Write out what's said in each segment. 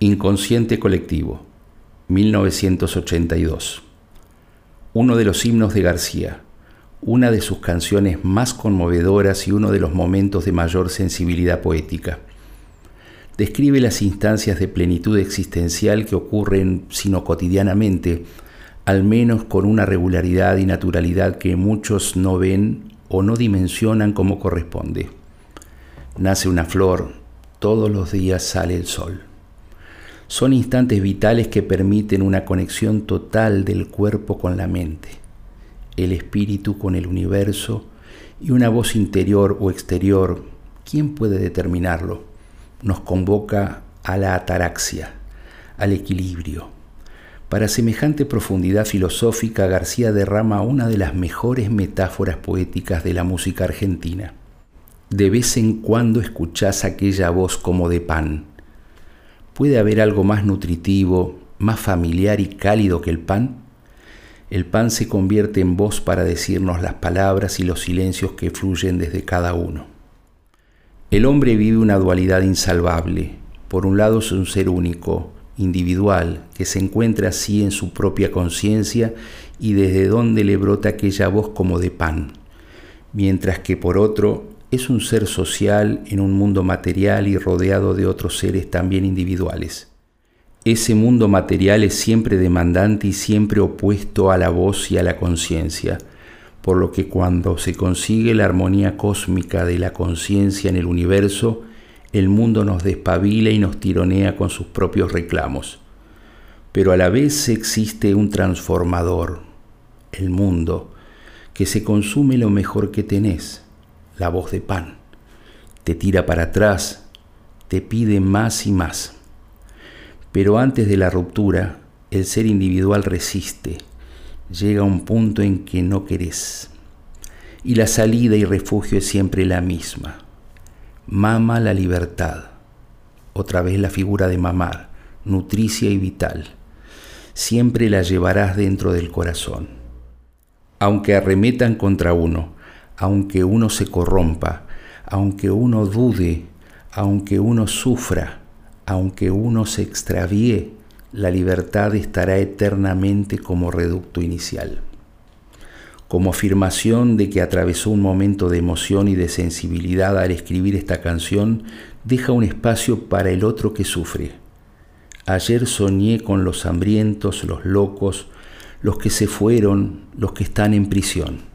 Inconsciente colectivo, 1982. Uno de los himnos de García, una de sus canciones más conmovedoras y uno de los momentos de mayor sensibilidad poética. Describe las instancias de plenitud existencial que ocurren, sino cotidianamente, al menos con una regularidad y naturalidad que muchos no ven o no dimensionan como corresponde. Nace una flor, todos los días sale el sol. Son instantes vitales que permiten una conexión total del cuerpo con la mente, el espíritu con el universo y una voz interior o exterior, ¿quién puede determinarlo? Nos convoca a la ataraxia, al equilibrio. Para semejante profundidad filosófica, García derrama una de las mejores metáforas poéticas de la música argentina. De vez en cuando escuchás aquella voz como de pan, ¿Puede haber algo más nutritivo, más familiar y cálido que el pan? El pan se convierte en voz para decirnos las palabras y los silencios que fluyen desde cada uno. El hombre vive una dualidad insalvable. Por un lado es un ser único, individual, que se encuentra así en su propia conciencia y desde donde le brota aquella voz como de pan, mientras que por otro es un ser social en un mundo material y rodeado de otros seres también individuales. Ese mundo material es siempre demandante y siempre opuesto a la voz y a la conciencia, por lo que cuando se consigue la armonía cósmica de la conciencia en el universo, el mundo nos despabila y nos tironea con sus propios reclamos. Pero a la vez existe un transformador, el mundo, que se consume lo mejor que tenés la voz de pan. Te tira para atrás, te pide más y más. Pero antes de la ruptura, el ser individual resiste, llega a un punto en que no querés. Y la salida y refugio es siempre la misma. Mama la libertad. Otra vez la figura de mamar, nutricia y vital. Siempre la llevarás dentro del corazón. Aunque arremetan contra uno, aunque uno se corrompa, aunque uno dude, aunque uno sufra, aunque uno se extravíe, la libertad estará eternamente como reducto inicial. Como afirmación de que atravesó un momento de emoción y de sensibilidad al escribir esta canción, deja un espacio para el otro que sufre. Ayer soñé con los hambrientos, los locos, los que se fueron, los que están en prisión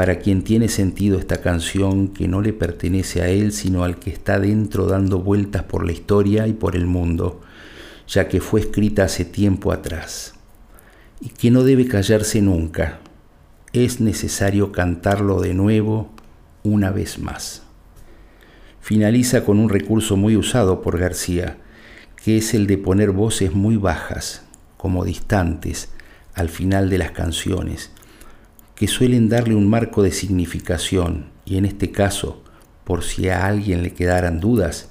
para quien tiene sentido esta canción que no le pertenece a él, sino al que está dentro dando vueltas por la historia y por el mundo, ya que fue escrita hace tiempo atrás, y que no debe callarse nunca. Es necesario cantarlo de nuevo una vez más. Finaliza con un recurso muy usado por García, que es el de poner voces muy bajas, como distantes, al final de las canciones, que suelen darle un marco de significación y en este caso, por si a alguien le quedaran dudas,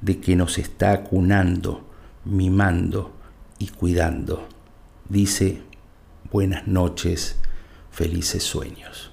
de que nos está acunando, mimando y cuidando. Dice, buenas noches, felices sueños.